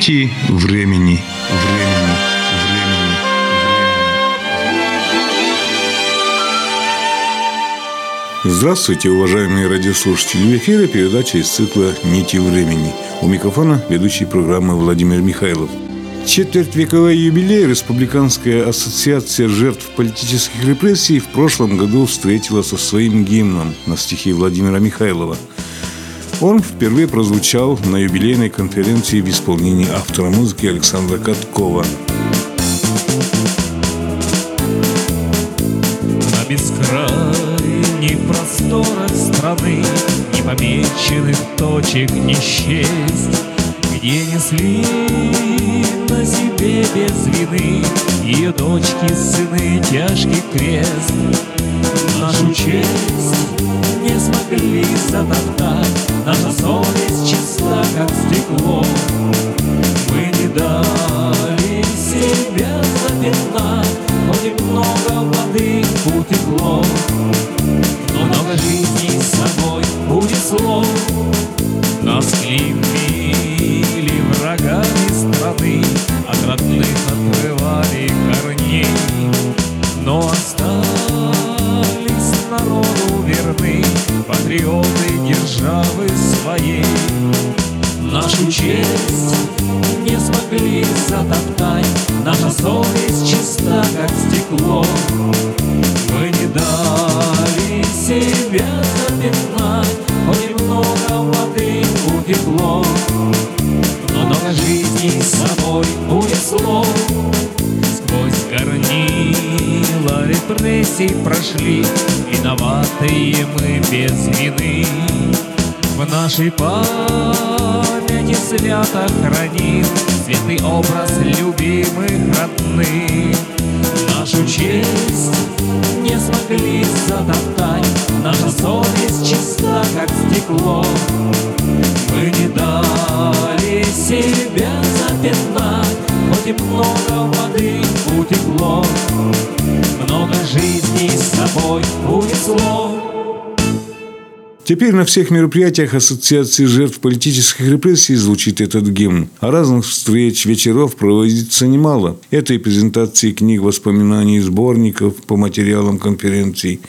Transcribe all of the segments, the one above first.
Нити времени. Времени. Времени. Здравствуйте, уважаемые радиослушатели! В эфире передача из цикла «Нити времени». У микрофона ведущий программы Владимир Михайлов. Четвертьвековой юбилей Республиканская ассоциация жертв политических репрессий в прошлом году встретила со своим гимном на стихи Владимира Михайлова. Он впервые прозвучал на юбилейной конференции в исполнении автора музыки Александра Каткова. На бескрайних просторах страны Непомеченных точек не счесть Где несли на себе без вины Ее дочки, сыны, тяжкий крест Нашу честь смогли затоптать Наша совесть чиста, как стекло. Мы не дали себя запятнать. Хоть и воды утекло собой унесло Теперь на всех мероприятиях Ассоциации жертв политических репрессий звучит этот гимн. А разных встреч, вечеров проводится немало. Это и презентации книг, воспоминаний, сборников по материалам конференций.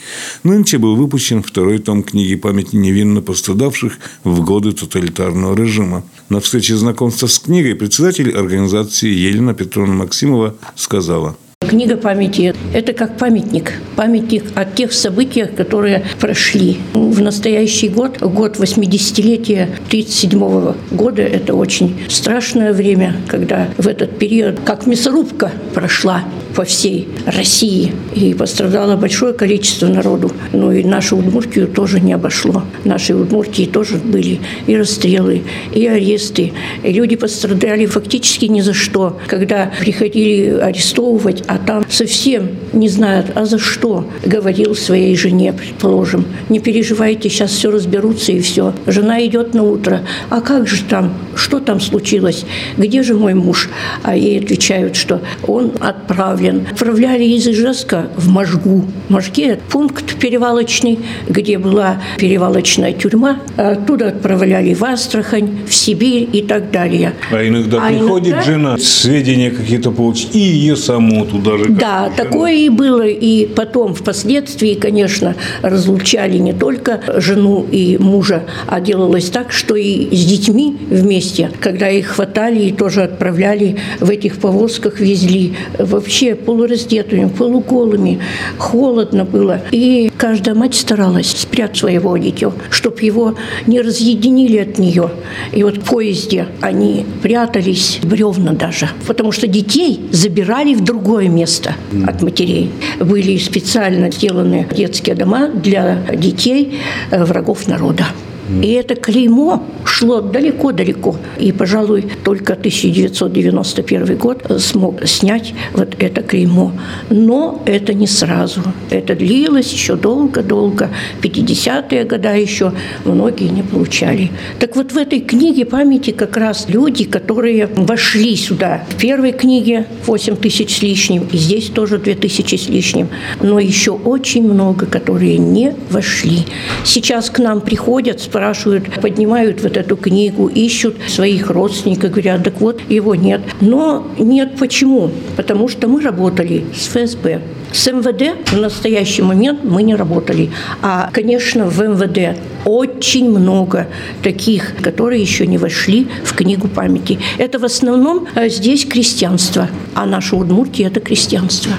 Нынче был выпущен второй том книги памяти невинно пострадавших в годы тоталитарного режима. На встрече знакомства с книгой председатель организации Елена Петровна Максимова сказала – Книга памяти – это как памятник. Памятник о тех событиях, которые прошли. В настоящий год, год 80-летия 1937 года, это очень страшное время, когда в этот период, как мясорубка прошла по всей России, и пострадало большое количество народу. Ну и нашу Удмуртию тоже не обошло. В нашей Удмуртии тоже были и расстрелы, и аресты. И люди пострадали фактически ни за что. Когда приходили арестовывать, а там совсем не знают, а за что, говорил своей жене, предположим. Не переживайте, сейчас все разберутся и все. Жена идет на утро. А как же там? Что там случилось? Где же мой муж? А ей отвечают, что он отправлен. Отправляли из Ижевска в Можгу. В Можге пункт перевалочный, где была перевалочная тюрьма. Оттуда отправляли в Астрахань, в Сибирь и так далее. А иногда А приходит иногда- жена, сведения какие-то получить, и ее саму туда же. Да, такое и было. И потом, впоследствии, конечно, разлучали не только жену и мужа, а делалось так, что и с детьми вместе, когда их хватали и тоже отправляли в этих повозках, везли вообще полураздетыми, полуголыми. Холодно было. И каждая мать старалась спрятать своего дитя, чтобы его не разъединили от нее. И вот в поезде они прятались, бревна даже, потому что детей забирали в другое место от матерей. Были специально сделаны детские дома для детей э, врагов народа. И это клеймо шло далеко-далеко. И, пожалуй, только 1991 год смог снять вот это клеймо. Но это не сразу. Это длилось еще долго-долго. 50-е года еще многие не получали. Так вот в этой книге памяти как раз люди, которые вошли сюда. В первой книге 8 тысяч с лишним, и здесь тоже 2 тысячи с лишним. Но еще очень много, которые не вошли. Сейчас к нам приходят, спрашивают, поднимают вот эту книгу, ищут своих родственников, говорят, так вот, его нет. Но нет почему? Потому что мы работали с ФСБ. С МВД в настоящий момент мы не работали. А, конечно, в МВД очень много таких, которые еще не вошли в книгу памяти. Это в основном э, здесь крестьянство, а наша Удмуртия – это крестьянство.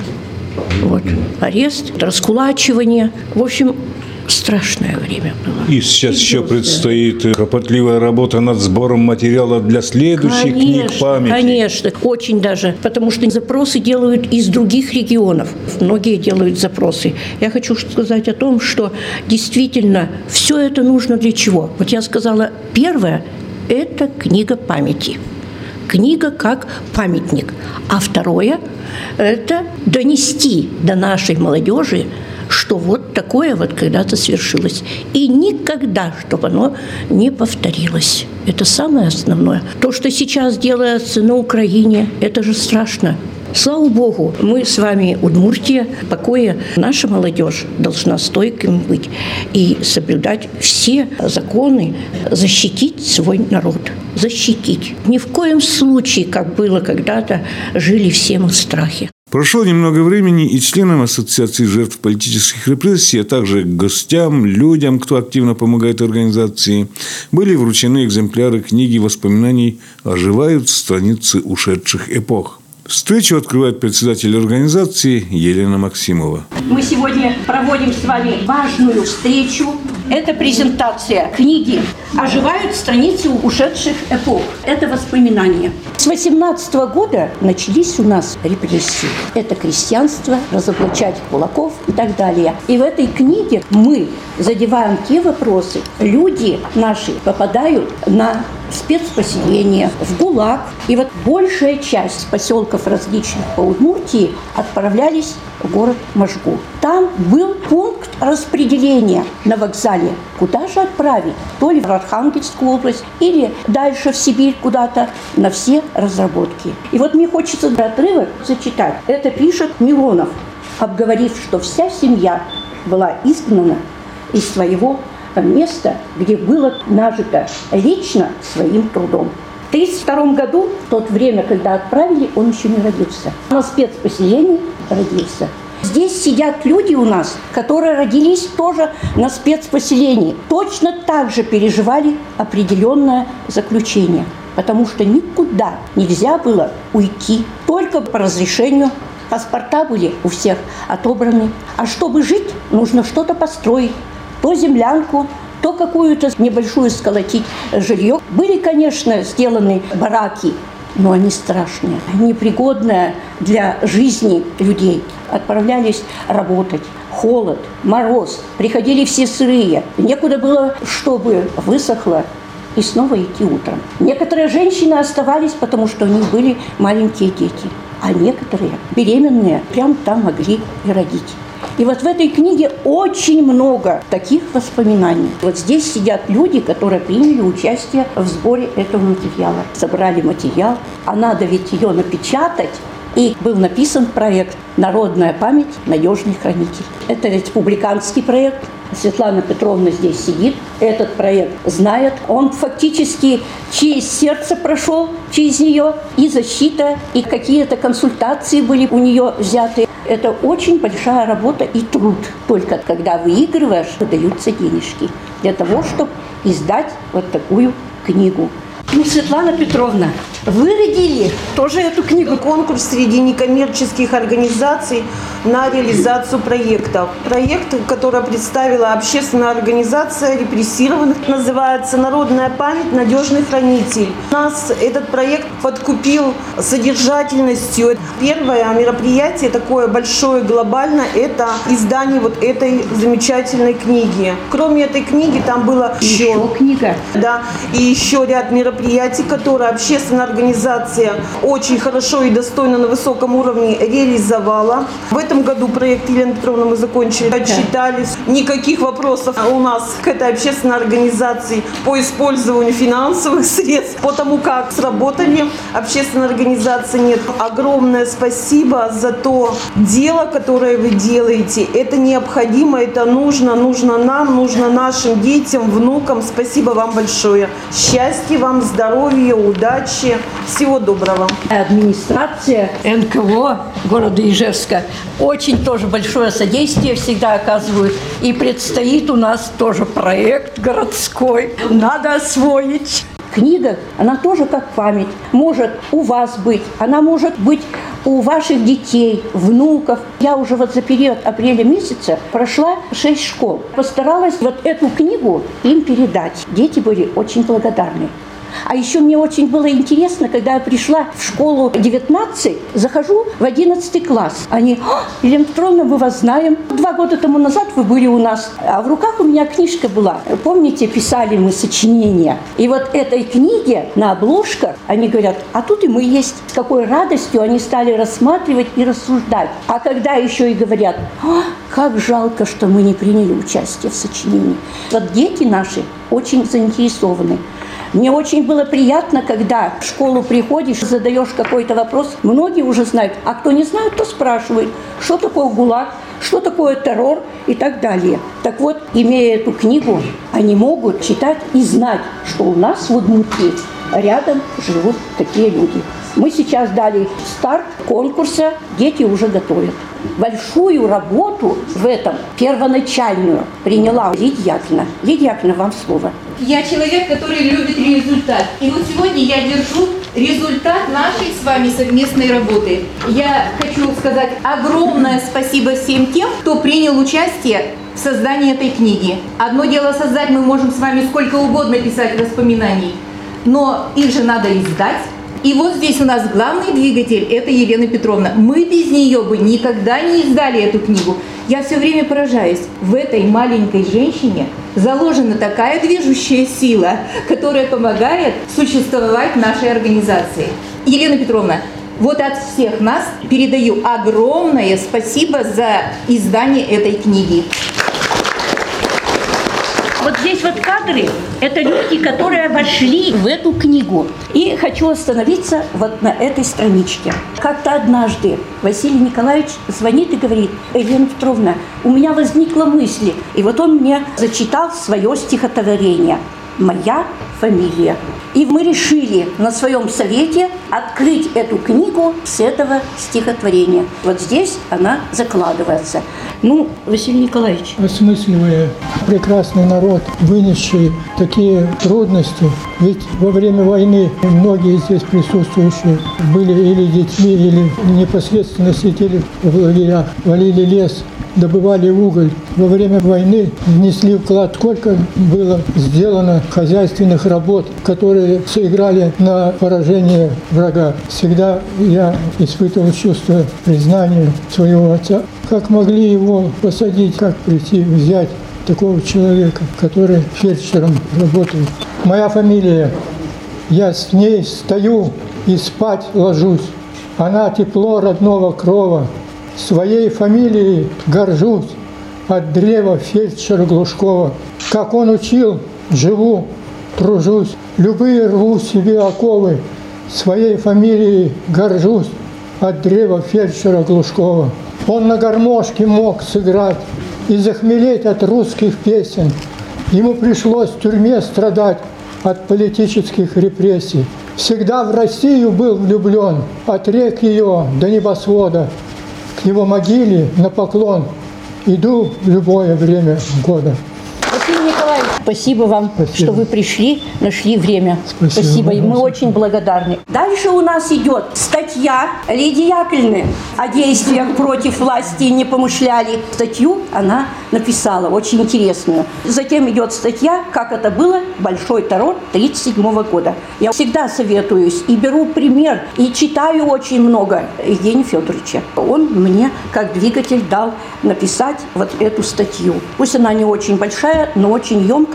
Вот. Арест, раскулачивание. В общем, страшное время было. И сейчас еще предстоит кропотливая работа над сбором материала для следующих конечно, книг памяти. Конечно, очень даже, потому что запросы делают из других регионов. Многие делают запросы. Я хочу сказать о том, что действительно все это нужно для чего? Вот я сказала, первое – это книга памяти книга как памятник. А второе – это донести до нашей молодежи что вот такое вот когда-то свершилось. И никогда, чтобы оно не повторилось. Это самое основное. То, что сейчас делается на Украине, это же страшно. Слава Богу, мы с вами Удмуртия, покоя. Наша молодежь должна стойким быть и соблюдать все законы, защитить свой народ. Защитить. Ни в коем случае, как было когда-то, жили все мы в страхе. Прошло немного времени, и членам Ассоциации жертв политических репрессий, а также гостям, людям, кто активно помогает организации, были вручены экземпляры книги воспоминаний «Оживают страницы ушедших эпох». Встречу открывает председатель организации Елена Максимова. Мы сегодня проводим с вами важную встречу. Это презентация книги «Оживают страницы ушедших эпох». Это воспоминания. С 18 года начались у нас репрессии. Это крестьянство, разоблачать кулаков и так далее. И в этой книге мы задеваем те вопросы. Люди наши попадают на спецпоселение, в ГУЛАГ. И вот большая часть поселков различных по Удмуртии отправлялись в город Можгу. Там был пункт распределения на вокзале. Куда же отправить? То ли в Архангельскую область, или дальше в Сибирь куда-то на все разработки. И вот мне хочется отрывок зачитать. Это пишет Милонов, обговорив, что вся семья была изгнана из своего место, где было нажито лично своим трудом. В 1932 году, в то время, когда отправили, он еще не родился. На спецпоселении родился. Здесь сидят люди у нас, которые родились тоже на спецпоселении. Точно так же переживали определенное заключение. Потому что никуда нельзя было уйти. Только по разрешению паспорта были у всех отобраны. А чтобы жить, нужно что-то построить то землянку, то какую-то небольшую сколотить жилье. Были, конечно, сделаны бараки, но они страшные, непригодные для жизни людей. Отправлялись работать. Холод, мороз, приходили все сырые. Некуда было, чтобы высохло и снова идти утром. Некоторые женщины оставались, потому что у них были маленькие дети, а некоторые беременные прям там могли и родить. И вот в этой книге очень много таких воспоминаний. Вот здесь сидят люди, которые приняли участие в сборе этого материала. Собрали материал, а надо ведь ее напечатать, и был написан проект «Народная память. Надежный хранитель». Это республиканский проект. Светлана Петровна здесь сидит. Этот проект знает. Он фактически через сердце прошел, через нее. И защита, и какие-то консультации были у нее взяты. Это очень большая работа и труд. Только когда выигрываешь, выдаются денежки для того, чтобы издать вот такую книгу. Ну, Светлана Петровна, вы родили тоже эту книгу. Конкурс среди некоммерческих организаций на реализацию проектов. Проект, который представила общественная организация репрессированных, называется «Народная память. Надежный хранитель». Нас этот проект подкупил содержательностью. Первое мероприятие, такое большое, глобальное, это издание вот этой замечательной книги. Кроме этой книги, там было еще... Еще книга. Да, и еще ряд мероприятий мероприятий, которые общественная организация очень хорошо и достойно на высоком уровне реализовала. В этом году проект Елены Петровны мы закончили, отчитались. Никаких вопросов у нас к этой общественной организации по использованию финансовых средств, по тому, как сработали общественные организации нет. Огромное спасибо за то дело, которое вы делаете. Это необходимо, это нужно, нужно нам, нужно нашим детям, внукам. Спасибо вам большое. Счастья вам, здоровья, удачи. Всего доброго. Администрация НКО города Ижевска очень тоже большое содействие всегда оказывают. И предстоит у нас тоже проект городской. Надо освоить. Книга, она тоже как память. Может у вас быть, она может быть у ваших детей, внуков. Я уже вот за период апреля месяца прошла шесть школ. Постаралась вот эту книгу им передать. Дети были очень благодарны. А еще мне очень было интересно, когда я пришла в школу 19, захожу в 11 класс. Они, Елена Петровна, мы вас знаем. Два года тому назад вы были у нас. А в руках у меня книжка была. Помните, писали мы сочинения. И вот этой книге на обложках они говорят, а тут и мы есть. С какой радостью они стали рассматривать и рассуждать. А когда еще и говорят, как жалко, что мы не приняли участие в сочинении. Вот дети наши очень заинтересованы. Мне очень было приятно, когда в школу приходишь, задаешь какой-то вопрос. Многие уже знают, а кто не знает, то спрашивает, что такое ГУЛАГ, что такое террор и так далее. Так вот, имея эту книгу, они могут читать и знать, что у нас в Удмуртии рядом живут такие люди. Мы сейчас дали старт конкурса, дети уже готовят. Большую работу в этом, первоначальную, приняла Лидия Яковлевна. Лидия Яковлевна, вам слово. Я человек, который любит результат. И вот сегодня я держу результат нашей с вами совместной работы. Я хочу сказать огромное спасибо всем тем, кто принял участие в создании этой книги. Одно дело создать, мы можем с вами сколько угодно писать воспоминаний, но их же надо издать. И вот здесь у нас главный двигатель – это Елена Петровна. Мы без нее бы никогда не издали эту книгу. Я все время поражаюсь. В этой маленькой женщине заложена такая движущая сила, которая помогает существовать нашей организации. Елена Петровна, вот от всех нас передаю огромное спасибо за издание этой книги. Вот здесь вот кадры – это люди, которые вошли в эту книгу. И хочу остановиться вот на этой страничке. Как-то однажды Василий Николаевич звонит и говорит, Елена Петровна, у меня возникла мысль. И вот он мне зачитал свое стихотворение «Моя фамилия». И мы решили на своем совете открыть эту книгу с этого стихотворения. Вот здесь она закладывается. Ну, Василий Николаевич. Осмысливая прекрасный народ, вынесший такие трудности. Ведь во время войны многие здесь присутствующие были или детьми, или непосредственно сидели в лагерях, валили лес, добывали уголь. Во время войны внесли вклад, сколько было сделано хозяйственных работ, которые сыграли на поражение врага. Всегда я испытывал чувство признания своего отца. Как могли его посадить, как прийти взять такого человека, который фельдшером работает. Моя фамилия. Я с ней стою и спать ложусь. Она тепло родного крова. Своей фамилией горжусь от древа фельдшера Глушкова. Как он учил, живу, тружусь, любые рву себе оковы. Своей фамилией горжусь от древа фельдшера Глушкова. Он на гармошке мог сыграть и захмелеть от русских песен. Ему пришлось в тюрьме страдать от политических репрессий. Всегда в Россию был влюблен, от рек ее до небосвода к его могиле на поклон иду в любое время года. Спасибо вам, Спасибо. что вы пришли, нашли время. Спасибо. И мы очень благодарны. Дальше у нас идет статья Лидии Яковлевны о действиях против власти не помышляли. Статью она написала, очень интересную. Затем идет статья «Как это было. Большой террор 1937 года». Я всегда советуюсь и беру пример, и читаю очень много Евгения Федоровича. Он мне как двигатель дал написать вот эту статью. Пусть она не очень большая, но очень емкая,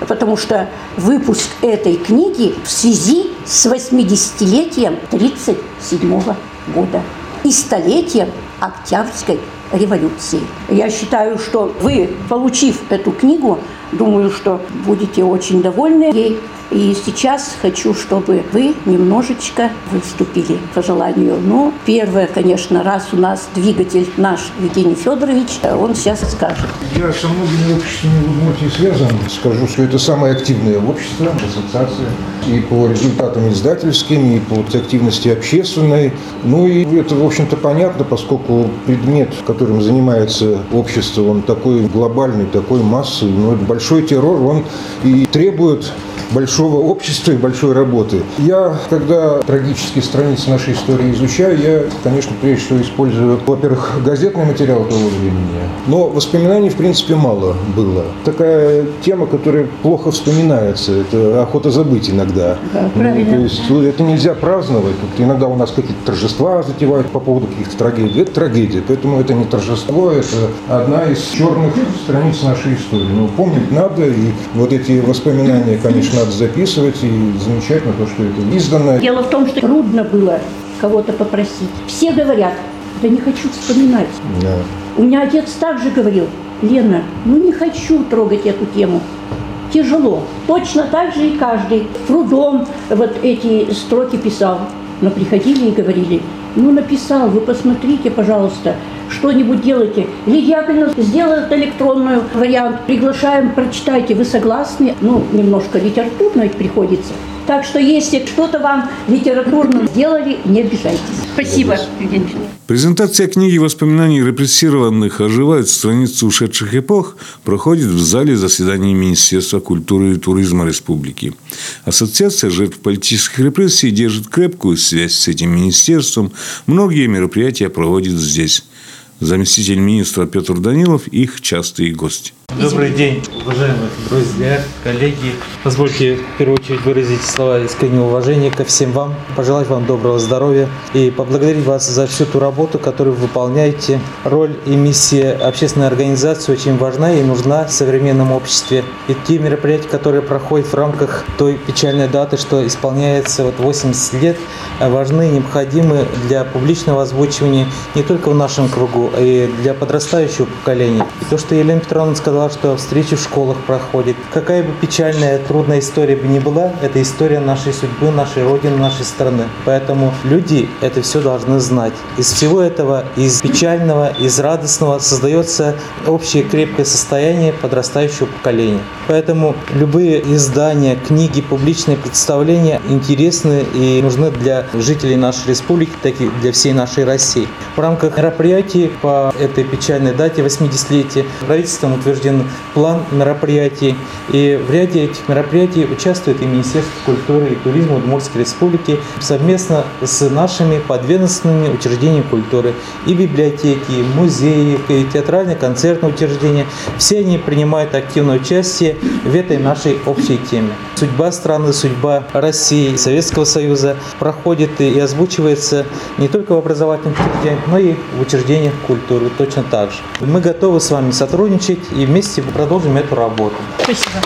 потому что выпуск этой книги в связи с 80-летием 1937 года и столетием Октябрьской революции. Я считаю, что вы, получив эту книгу, думаю, что будете очень довольны ей. И сейчас хочу, чтобы вы немножечко выступили по желанию. Ну, первое, конечно, раз у нас двигатель наш Евгений Федорович, он сейчас скажет. Я со многими обществами в не связан. Скажу, что это самое активное общество, ассоциация. И по результатам издательским, и по активности общественной. Ну и это, в общем-то, понятно, поскольку предмет, которым занимается общество, он такой глобальный, такой массовый. Но это большой террор, он и требует большого общества и большой работы. Я, когда трагические страницы нашей истории изучаю, я, конечно, прежде всего использую, во-первых, газетный материал того времени, но воспоминаний, в принципе, мало было. Такая тема, которая плохо вспоминается, это охота забыть иногда. Да, правильно. Ну, то есть ну, это нельзя праздновать. Тут иногда у нас какие-то торжества затевают по поводу каких-то трагедий. Это трагедия, поэтому это не торжество, это одна из черных страниц нашей истории. Ну, помнить надо, и вот эти воспоминания, конечно, надо записывать, и замечательно то, что это издано. Дело в том, что трудно было кого-то попросить. Все говорят, да не хочу вспоминать. Да. У меня отец также говорил, Лена, ну не хочу трогать эту тему. Тяжело. Точно так же и каждый трудом вот эти строки писал. Но приходили и говорили, ну написал, вы посмотрите, пожалуйста, что-нибудь делайте. Лидия Яковлевна сделает электронную вариант, приглашаем, прочитайте, вы согласны? Ну, немножко литературно ведь приходится. Так что если что-то вам литературно сделали, не обижайтесь. Спасибо, Евгений. Презентация книги воспоминаний репрессированных оживают страницы ушедших эпох проходит в зале заседаний Министерства культуры и туризма Республики. Ассоциация жертв политических репрессий держит крепкую связь с этим министерством. Многие мероприятия проводит здесь. Заместитель министра Петр Данилов – их частый гость. Добрый день, уважаемые друзья, коллеги. Позвольте в первую очередь выразить слова искреннего уважения ко всем вам, пожелать вам доброго здоровья и поблагодарить вас за всю ту работу, которую вы выполняете. Роль и миссия общественной организации очень важна и нужна в современном обществе. И те мероприятия, которые проходят в рамках той печальной даты, что исполняется вот 80 лет, важны и необходимы для публичного озвучивания не только в нашем кругу, а и для подрастающего поколения. И то, что Елена Петровна сказала, что встречи в школах проходят. Какая бы печальная, трудная история бы ни была, это история нашей судьбы, нашей Родины, нашей страны. Поэтому люди это все должны знать. Из всего этого, из печального, из радостного создается общее крепкое состояние подрастающего поколения. Поэтому любые издания, книги, публичные представления интересны и нужны для жителей нашей республики, так и для всей нашей России. В рамках мероприятий по этой печальной дате 80-летия правительством утвержден план мероприятий. И в ряде этих мероприятий участвует и Министерство культуры и туризма Удмуртской Республики совместно с нашими подведомственными учреждениями культуры. И библиотеки, и музеи, и театральные концертные учреждения. Все они принимают активное участие в этой нашей общей теме. Судьба страны, судьба России, Советского Союза проходит и озвучивается не только в образовательных учреждениях, но и в учреждениях культуры точно так же. Мы готовы с вами сотрудничать и вместе продолжим эту работу. Спасибо.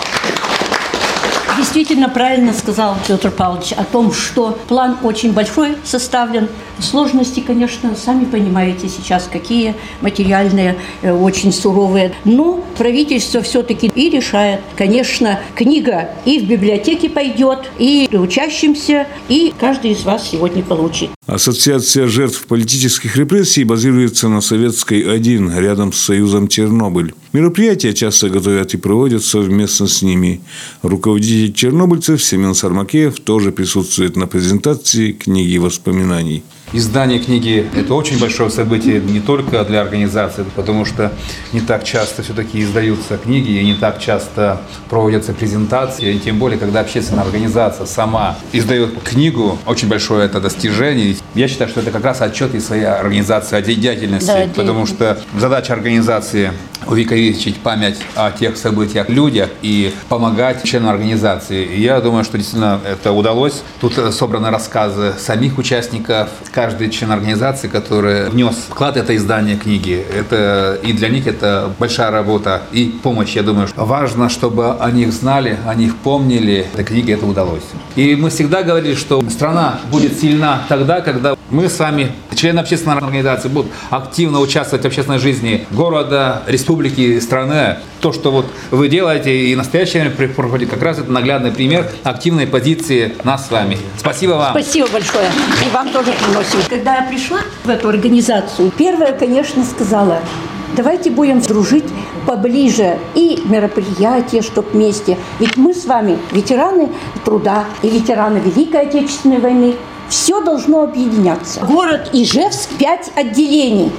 Действительно правильно сказал Петр Павлович о том, что план очень большой составлен. Сложности, конечно, сами понимаете сейчас, какие материальные, э, очень суровые. Но правительство все-таки и решает. Конечно, книга и в библиотеке пойдет, и учащимся, и каждый из вас сегодня получит. Ассоциация жертв политических репрессий базируется на Советской 1, рядом с Союзом Чернобыль. Мероприятия часто готовят и проводят совместно с ними. Руководитель чернобыльцев Семен Сармакеев тоже присутствует на презентации книги воспоминаний. Издание книги – это очень большое событие не только для организации, потому что не так часто все-таки издаются книги, и не так часто проводятся презентации, и тем более, когда общественная организация сама издает книгу, очень большое это достижение. Я считаю, что это как раз отчет из своей организации о деятельности, Да, потому что задача организации увековечить память о тех событиях, людях и помогать членам организации. И я думаю, что действительно это удалось. Тут собраны рассказы самих участников, каждый член организации, который внес вклад это издание книги. Это и для них это большая работа и помощь, я думаю. Важно, чтобы о них знали, о них помнили. Этой книге это удалось. И мы всегда говорили, что страна будет сильна тогда, когда мы с вами, члены общественной организации, будут активно участвовать в общественной жизни города, республики, страны. То, что вот вы делаете и в настоящее время проходит, как раз это наглядный пример активной позиции нас с вами. Спасибо вам. Спасибо большое. И вам тоже приносим. Когда я пришла в эту организацию, первое, конечно, сказала, давайте будем дружить поближе и мероприятия, чтоб вместе. Ведь мы с вами ветераны труда и ветераны Великой Отечественной войны. Все должно объединяться. Город Ижевск, пять отделений.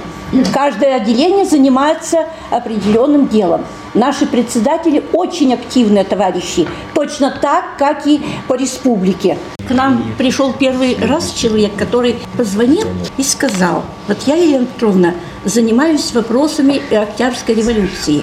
Каждое отделение занимается определенным делом. Наши председатели очень активные товарищи, точно так, как и по республике. К нам пришел первый раз человек, который позвонил и сказал, вот я, Елена Петровна, занимаюсь вопросами Октябрьской революции.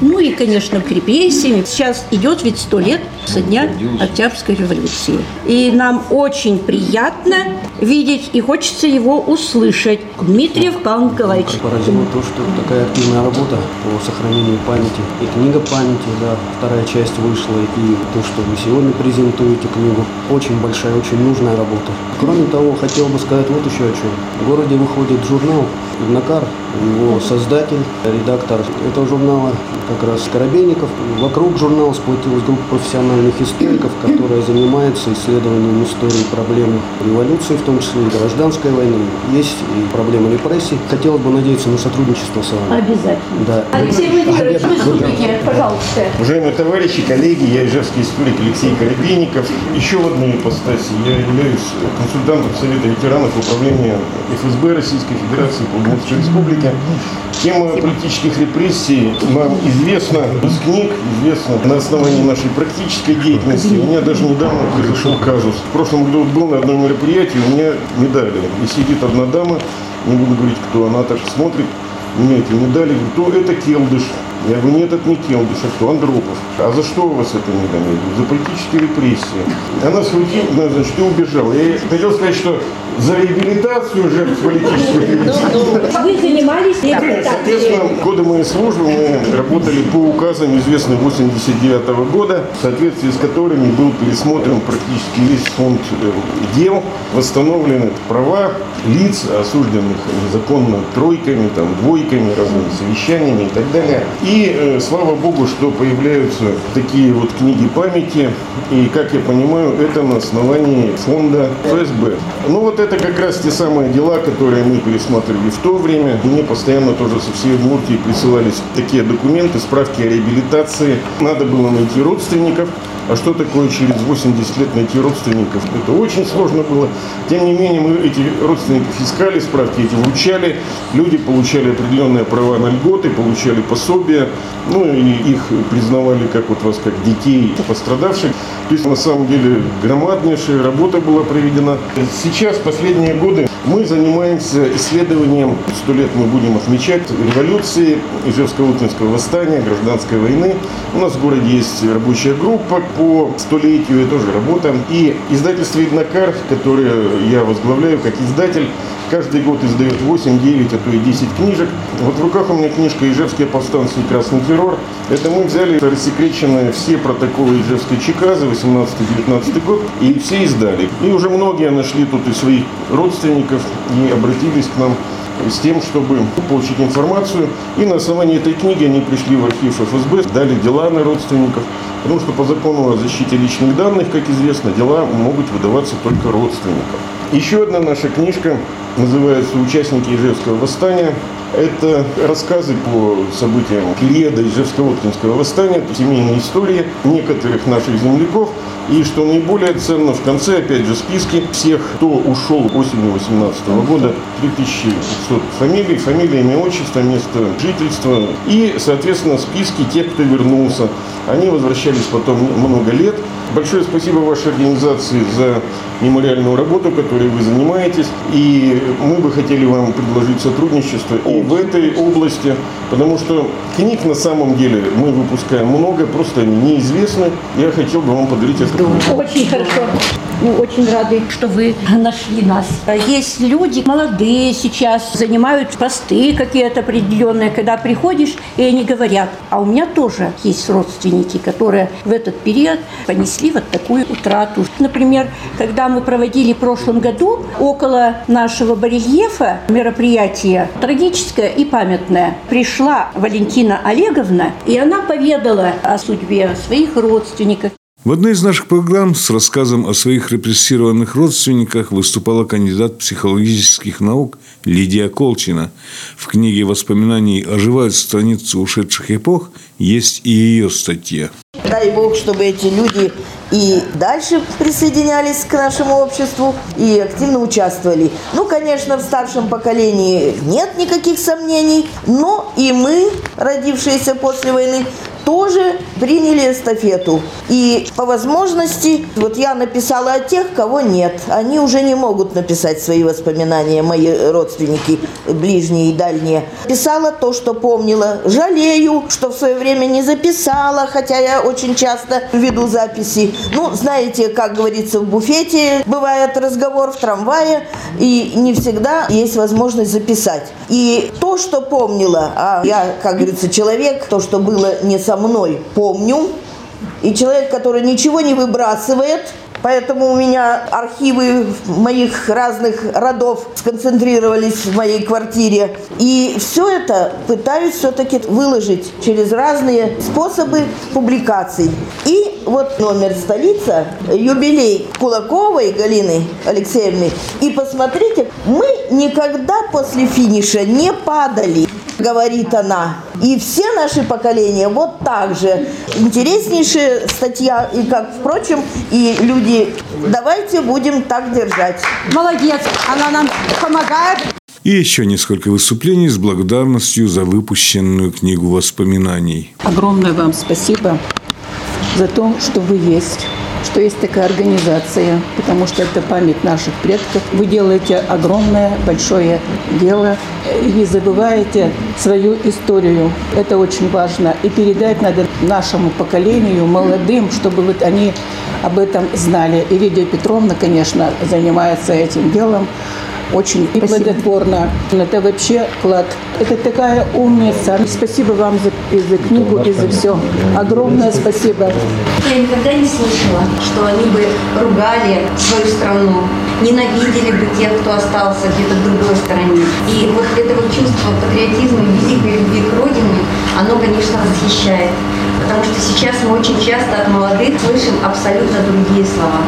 Ну и, конечно, репрессиями. Сейчас идет ведь сто лет со дня Октябрьской революции. И нам очень приятно видеть и хочется его услышать. Дмитриев Павел Николаевич. Поразило то, что такая активная работа по сохранению памяти. И книга памяти, да, вторая часть вышла. И то, что вы сегодня презентуете книгу. Очень большая, очень нужная работа. Кроме того, хотел бы сказать вот еще о чем. В городе выходит журнал «Игнакар», его создатель, редактор этого журнала как раз Коробейников. Вокруг журнала сплотилась группа профессиональных историков, которая занимается исследованием истории проблем революции, в том числе и гражданской войны. Есть и проблемы репрессий. Хотелось бы надеяться на сотрудничество с вами. Обязательно. Да. Алексей Владимирович, выступите, пожалуйста. Уважаемые товарищи, коллеги, я ижевский историк Алексей Коробейников. Еще в одной ипостаси я являюсь консультантом Совета ветеранов Управления ФСБ Российской Федерации по Удмуртской Республике. Тема политических репрессий нам известна из книг, известна на основании нашей практической деятельности. У меня даже недавно произошел казус. В прошлом году был на одном мероприятии, у меня медали. И сидит одна дама, не буду говорить, кто она, так смотрит, меня эти медали, говорит, то это Келдыш. Я говорю, нет, это не Келдыш, а кто? Андропов. А за что у вас это медали? За политические репрессии. Она схватила, значит, и убежала. Я хотел сказать, что за реабилитацию жертв политических репрессий. Вы занимались. Соответственно, годы моей службы мы работали по указам известным 89 года, в соответствии с которыми был пересмотрен практически весь фонд э, дел, восстановлены права лиц, осужденных незаконно тройками, там, двойками, разными совещаниями и так далее. И э, слава богу, что появляются такие вот книги памяти, и, как я понимаю, это на основании фонда ФСБ. Ну вот это как раз те самые дела, которые мы пересматривали в то время. Мне постоянно тоже со всей Удмуртии присылались такие документы, справки о реабилитации. Надо было найти родственников. А что такое через 80 лет найти родственников? Это очень сложно было. Тем не менее, мы эти родственников искали, справки эти вручали. Люди получали определенные права на льготы, получали пособия. Ну и их признавали как вот вас, как детей пострадавших. То есть на самом деле громаднейшая работа была проведена. Сейчас, последние годы, мы занимаемся исследованием, сто лет мы будем отмечать, революции, Ижевско-Утинского восстания, гражданской войны. У нас в городе есть рабочая группа по столетию, тоже работаем. И издательство «Иднокар», которое я возглавляю как издатель, каждый год издает 8, 9, а то и 10 книжек. Вот в руках у меня книжка «Ижевские повстанцы и красный террор». Это мы взяли рассекреченные все протоколы Ижевской за 18-19 год и все издали. И уже многие нашли тут и своих родственников и обратились к нам с тем, чтобы получить информацию. И на основании этой книги они пришли в архив ФСБ, дали дела на родственников. Потому что по закону о защите личных данных, как известно, дела могут выдаваться только родственникам. Еще одна наша книжка называется «Участники Ижевского восстания». Это рассказы по событиям периода Ижевско-Воткинского восстания, семейные истории некоторых наших земляков. И что наиболее ценно, в конце, опять же, списки всех, кто ушел осенью 18 года, 3500 фамилий, фамилия, имя, отчество, место жительства. И, соответственно, списки тех, кто вернулся. Они возвращались потом много лет. Большое спасибо вашей организации за мемориальную работу, которой вы занимаетесь. И мы бы хотели вам предложить сотрудничество и в этой области, потому что книг на самом деле мы выпускаем много, просто они неизвестны. Я хотел бы вам подарить книгу. Очень хорошо. Мы очень рады, что вы нашли нас. Есть люди молодые сейчас, занимают посты какие-то определенные, когда приходишь, и они говорят, а у меня тоже есть родственники, которые в этот период понесли вот такую утрату. Например, когда мы проводили в прошлом году около нашего барельефа мероприятие трагическое и памятное, пришла Валентина Олеговна, и она поведала о судьбе своих родственников. В одной из наших программ с рассказом о своих репрессированных родственниках выступала кандидат психологических наук Лидия Колчина. В книге воспоминаний «Оживают страницы ушедших эпох» есть и ее статья. Дай Бог, чтобы эти люди и дальше присоединялись к нашему обществу и активно участвовали. Ну, конечно, в старшем поколении нет никаких сомнений, но и мы, родившиеся после войны, тоже приняли эстафету. И по возможности, вот я написала о тех, кого нет. Они уже не могут написать свои воспоминания, мои родственники, ближние и дальние. Писала то, что помнила. Жалею, что в свое время не записала, хотя я очень часто веду записи. Ну, знаете, как говорится, в буфете бывает разговор в трамвае, и не всегда есть возможность записать. И то, что помнила, а я, как говорится, человек, то, что было не со мной, помню. И человек, который ничего не выбрасывает, Поэтому у меня архивы моих разных родов сконцентрировались в моей квартире. И все это пытаюсь все-таки выложить через разные способы публикаций. И вот номер столица, юбилей Кулаковой Галины Алексеевны. И посмотрите, мы никогда после финиша не падали говорит она. И все наши поколения вот так же. Интереснейшая статья, и как, впрочем, и люди, давайте будем так держать. Молодец, она нам помогает. И еще несколько выступлений с благодарностью за выпущенную книгу воспоминаний. Огромное вам спасибо за то, что вы есть что есть такая организация, потому что это память наших предков. Вы делаете огромное, большое дело и не забываете свою историю. Это очень важно. И передать надо нашему поколению, молодым, чтобы вот они об этом знали. И Лидия Петровна, конечно, занимается этим делом очень и плодотворно. Это вообще клад. Это такая умница. Спасибо вам за, и за книгу, и за все. Огромное спасибо. Я никогда не слышала, что они бы ругали свою страну, ненавидели бы тех, кто остался где-то в другой стране. И вот это вот чувство патриотизма великой любви к родине, оно, конечно, восхищает. Потому что сейчас мы очень часто от молодых слышим абсолютно другие слова.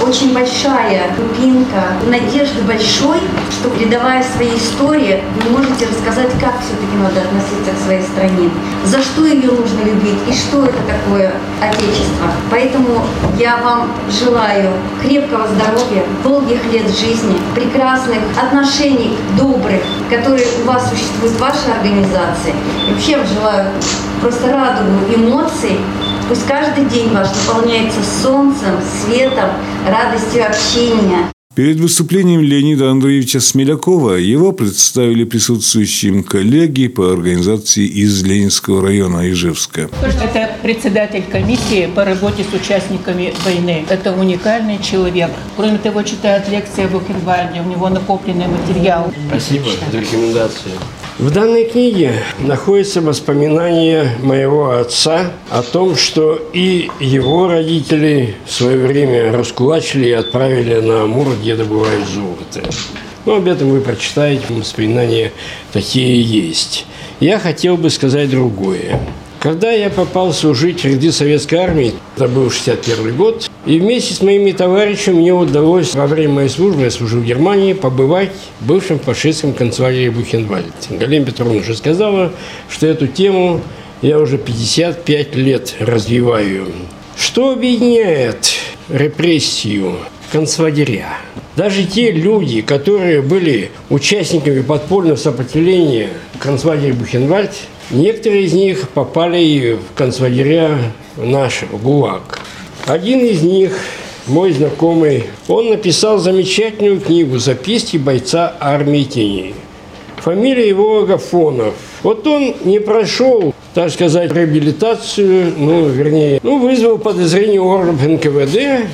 Очень большая глубинка, надежды большой, что передавая свои истории, вы можете рассказать, как все-таки надо относиться к своей стране, за что ее нужно любить и что это такое Отечество. Поэтому я вам желаю крепкого здоровья, долгих лет жизни, прекрасных отношений, добрых, которые у вас существуют в вашей организации. И вообще желаю просто радугу эмоций, Пусть каждый день ваш наполняется солнцем, светом, радостью общения. Перед выступлением Леонида Андреевича Смелякова его представили присутствующим коллеги по организации из Ленинского района Ижевска. Это председатель комиссии по работе с участниками войны. Это уникальный человек. Кроме того, читает лекции о Бухенвальде, у него накопленный материал. Спасибо за рекомендацию. В данной книге находятся воспоминания моего отца о том, что и его родители в свое время раскулачили и отправили на Амур, где добывают золото. Но об этом вы прочитаете, воспоминания такие есть. Я хотел бы сказать другое. Когда я попал служить в ряды советской армии, это был 61 год, и вместе с моими товарищами мне удалось во время моей службы, я служил в Германии, побывать в бывшем фашистском концлагере Бухенвальд. Галина Петровна уже сказала, что эту тему я уже 55 лет развиваю. Что объединяет репрессию концлагеря? Даже те люди, которые были участниками подпольного сопротивления концлагеря Бухенвальд, Некоторые из них попали в концлагеря наши, в ГУЛАГ. Один из них, мой знакомый, он написал замечательную книгу «Записки бойца армии теней». Фамилия его Агафонов. Вот он не прошел, так сказать, реабилитацию, ну, вернее, ну, вызвал подозрение органов НКВД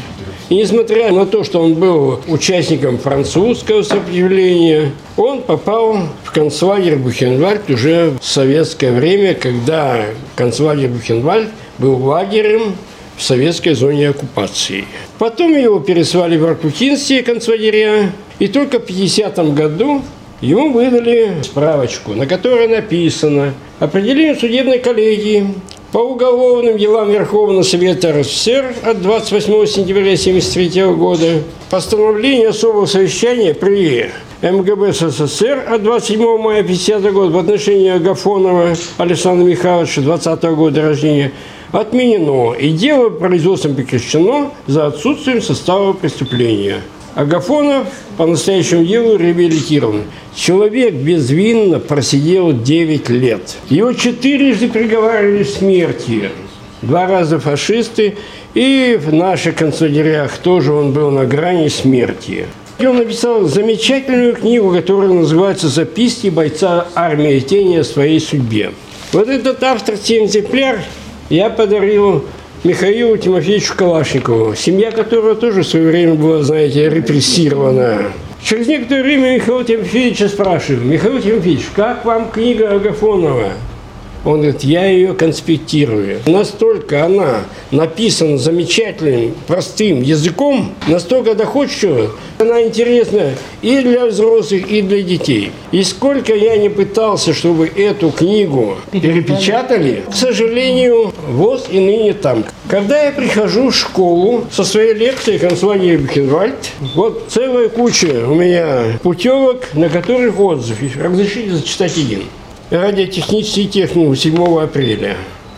И несмотря на то, что он был участником французского сопротивления, он попал в концлагерь Бухенвальд уже в советское время, когда концлагерь Бухенвальд был лагерем в советской зоне оккупации. Потом его переслали в Аркутинские концлагеря, и только в 50 году ему выдали справочку, на которой написано «Определение судебной коллегии по уголовным делам Верховного Совета РСФСР от 28 сентября 1973 года, постановление особого совещания при МГБ СССР от 27 мая 1950 года в отношении Агафонова Александра Михайловича 20 года рождения отменено, и дело производством прекращено за отсутствием состава преступления. Агафонов по настоящему делу реабилитирован. Человек безвинно просидел 9 лет. Его четырежды приговаривали к смерти. Два раза фашисты, и в наших концлагерях тоже он был на грани смерти. И он написал замечательную книгу, которая называется «Записки бойца армии тени о своей судьбе». Вот этот авторский экземпляр я подарил Михаилу Тимофеевичу Калашникову, семья которого тоже в свое время была, знаете, репрессирована. Через некоторое время Михаил Тимофеевича спрашиваю, Михаил Тимофеевич, как вам книга Агафонова? Он говорит, я ее конспектирую. Настолько она написана замечательным, простым языком, настолько доходчиво, она интересна и для взрослых, и для детей. И сколько я не пытался, чтобы эту книгу перепечатали, к сожалению, ВОЗ и ныне там. Когда я прихожу в школу со своей лекцией концлагеря Бухенвальд, вот целая куча у меня путевок, на которых отзыв. Разрешите зачитать один радиотехнический техникум 7 апреля.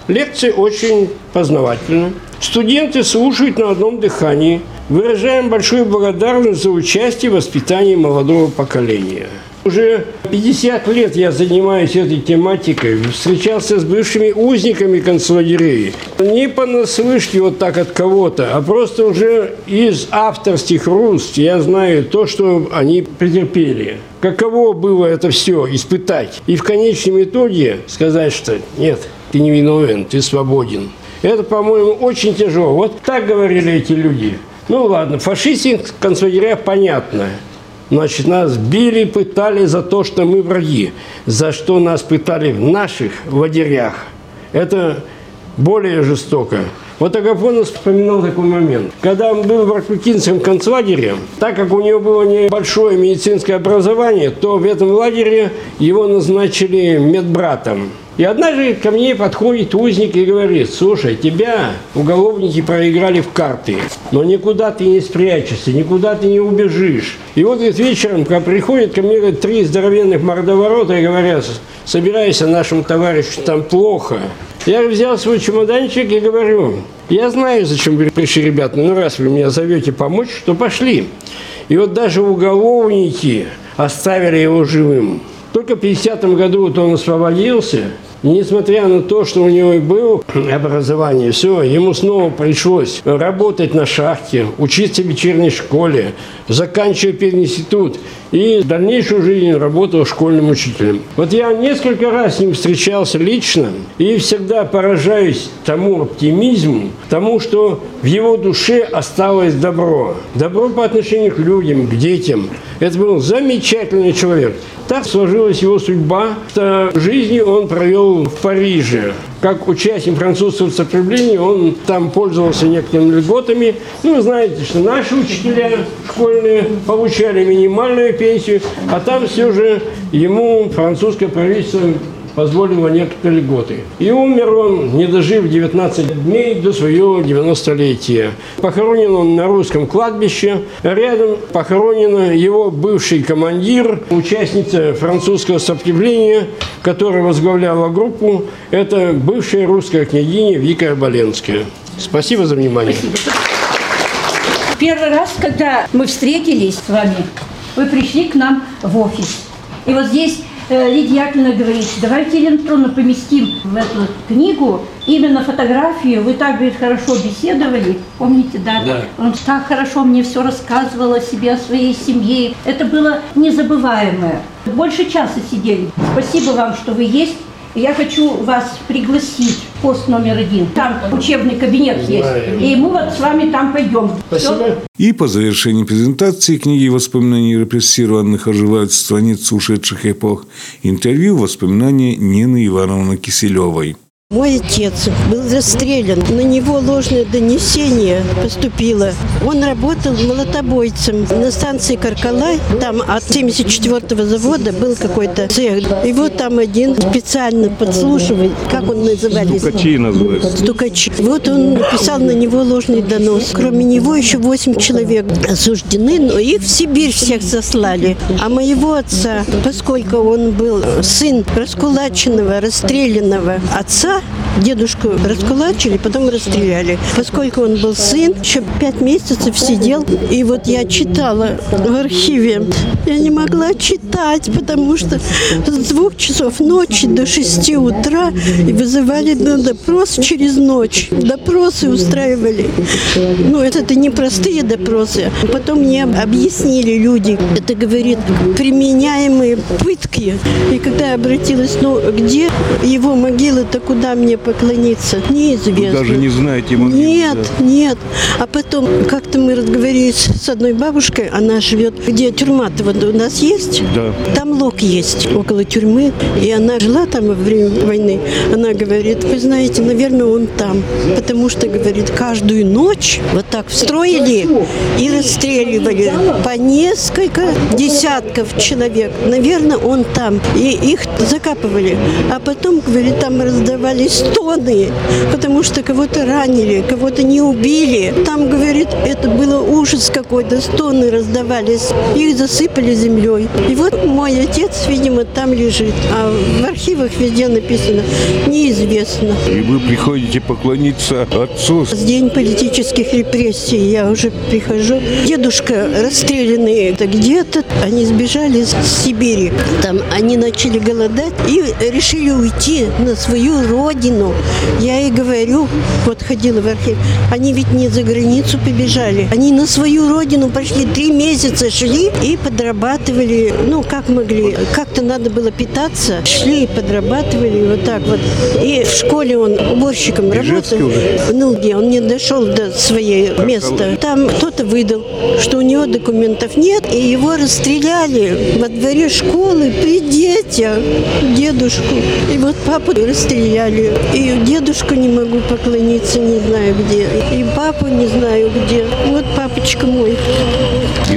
Лекции очень познавательны. Студенты слушают на одном дыхании. Выражаем большую благодарность за участие в воспитании молодого поколения. Уже 50 лет я занимаюсь этой тематикой, встречался с бывшими узниками концлагерей. Не понаслышке вот так от кого-то, а просто уже из авторских руст я знаю то, что они претерпели. Каково было это все испытать. И в конечном итоге сказать, что нет, ты не виновен, ты свободен. Это, по-моему, очень тяжело. Вот так говорили эти люди. Ну ладно, фашистских концлагерях понятно. Значит, нас били, пытали за то, что мы враги. За что нас пытали в наших лагерях. Это более жестоко. Вот Агафонов вспоминал такой момент. Когда он был в Аркутинском концлагере, так как у него было небольшое медицинское образование, то в этом лагере его назначили медбратом. И однажды ко мне подходит узник и говорит, слушай, тебя уголовники проиграли в карты, но никуда ты не спрячешься, никуда ты не убежишь. И вот говорит, вечером, когда приходит ко мне говорит, три здоровенных мордоворота и говорят, собирайся нашему товарищу, там плохо. Я взял свой чемоданчик и говорю, я знаю, зачем вы пришли, ребята, ну раз вы меня зовете помочь, то пошли. И вот даже уголовники оставили его живым. Только в 50 году вот он освободился, Несмотря на то, что у него и было образование, все, ему снова пришлось работать на шахте, учиться в вечерней школе, заканчивать пединститут и дальнейшую жизнь работал школьным учителем. Вот я несколько раз с ним встречался лично и всегда поражаюсь тому оптимизму, тому, что в его душе осталось добро. Добро по отношению к людям, к детям. Это был замечательный человек. Так сложилась его судьба. В жизни он провел в Париже. Как участник французского сопротивления, он там пользовался некоторыми льготами. Ну, вы знаете, что наши учителя школьные получали минимальную пенсию, а там все же ему французское правительство позволило некоторые льготы. И умер он, не дожив 19 дней до своего 90-летия. Похоронен он на русском кладбище. Рядом похоронена его бывший командир, участница французского сопротивления, которая возглавляла группу. Это бывшая русская княгиня Вика Оболенская. Спасибо за внимание. Первый раз, когда мы встретились с вами, вы пришли к нам в офис. И вот здесь Лидия Яковлевна говорит, давайте электронно поместим в эту книгу именно фотографию. Вы так, говорит, хорошо беседовали, помните, да? Да. Он так хорошо мне все рассказывал о себе, о своей семье. Это было незабываемое. Больше часа сидели. Спасибо вам, что вы есть. Я хочу вас пригласить в пост номер один. Там учебный кабинет есть. И мы вот с вами там пойдем. Спасибо. И по завершении презентации книги воспоминаний репрессированных оживают страницы ушедших эпох. Интервью воспоминания Нины Ивановны Киселевой. Мой отец был расстрелян. На него ложное донесение поступило. Он работал молотобойцем на станции Каркалай. Там от 74-го завода был какой-то цех. Вот там один специально подслушивает, как он назывались? Стукачи называются. Стукачи. Вот он написал на него ложный донос. Кроме него еще 8 человек осуждены, но их в Сибирь всех заслали. А моего отца, поскольку он был сын раскулаченного, расстрелянного отца, дедушку раскулачили, потом расстреляли. Поскольку он был сын, еще пять месяцев сидел. И вот я читала в архиве. Я не могла читать, потому что с двух часов ночи до шести утра вызывали на допрос через ночь. Допросы устраивали. Ну, это не простые допросы. Потом мне объяснили люди. Это, говорит, применяемые пытки. И когда я обратилась, ну, где его могила-то, куда мне поклониться? Неизвестно. Вы даже не знаете могилу? Нет, нет. А потом как-то мы разговорились с одной бабушкой, она живет, где тюрьма-то вот у нас есть? Да. Там лог есть около тюрьмы, и она жила там во время войны. Она говорит, вы знаете, наверное, он там, потому что, говорит, каждую ночь вот так встроили и расстреливали по несколько десятков человек. Наверное, он там. И их закапывали. А потом, говорит, там раздавались стоны, потому что кого-то ранили, кого-то не убили. Там, говорит, это было ужас какой-то, стоны раздавались. Их засыпали землей. И вот мой отец, видимо, там лежит. А в архивах везде написано «неизвестно». И вы приходите поклониться отцу. С день политических репрессий я уже прихожу. Дедушка расстрелянный это где-то. Они сбежали с Сибири. Там они начали голодать и решили уйти на свою родину. Я ей говорю, вот ходила в архив, они ведь не за границу побежали. Они на свою родину пошли, три месяца шли и подрабатывали, ну, как могли. Как-то надо было питаться. Шли и подрабатывали вот так вот. И в школе он уборщиком работал. В Нылге. Он не дошел до своей места. Там кто-то выдал, что у него документов нет, и его расстреляли во дворе школы при детях. Дедушку. И вот папу расстреляли. И дедушку не могу поклониться, не знаю где. И папу не знаю где. Вот папочка мой.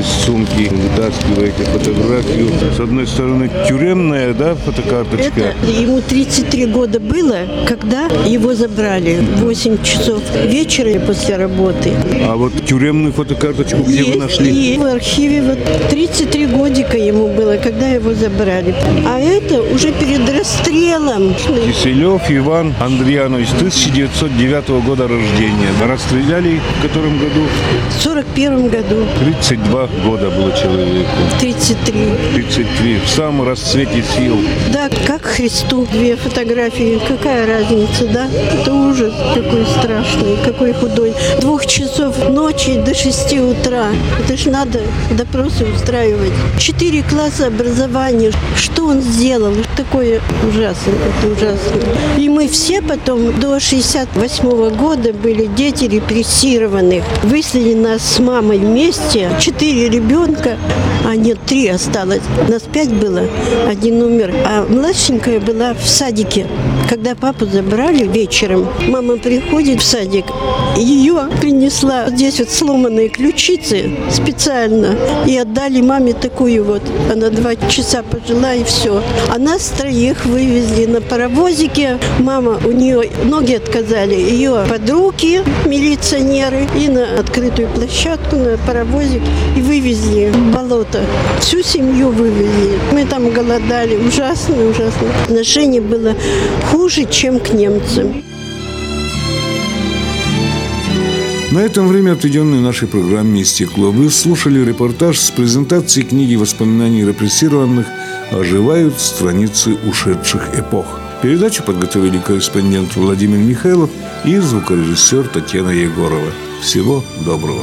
Из сумки вытаскиваете фотографию. С одной стороны тюремная, да, фотокарточка? Это ему 33 года было, когда его забрали. 8 часов вечера после работы. А вот тюремную фотокарточку где Есть, вы нашли? И в архиве вот 33 годика ему было, когда его забрали. А это уже перед расстрелом. Киселев Иван Андреянович, 1909 года рождения. Расстреляли в котором году? В 41 году. 32 года было человеку. 33. 33. В самом расцвете сил. Да, как Христу. Две фотографии. Какая разница, да? Это ужас какой страшный, какой худой. Двух часов ночи до шести утра. Это ж надо допросы устраивать. Четыре класса образования. Что он сделал? Такое ужасное, это ужасно. И мы все потом до 68 года были дети репрессированных. Выслали нас с мамой вместе. Четыре ребенка, а нет, три осталось. Нас пять было, один умер. А младшенькая была в садике. Когда папу забрали вечером, мама приходит в садик, ее принесла здесь вот сломанные ключицы специально и отдали маме такую вот. Она два часа пожила и все. А нас троих вывезли на паровозике. Мама, у нее ноги отказали. Ее подруги, милиционеры, и на открытую площадку, на паровозик, и вывезли в болото. Всю семью вывезли. Мы там голодали. Ужасно, ужасно. Отношение было хуже, чем к немцам. На этом время, отведенное нашей программе, истекло. Вы слушали репортаж с презентацией книги воспоминаний репрессированных «Оживают страницы ушедших эпох». Передачу подготовили корреспондент Владимир Михайлов и звукорежиссер Татьяна Егорова. Всего доброго.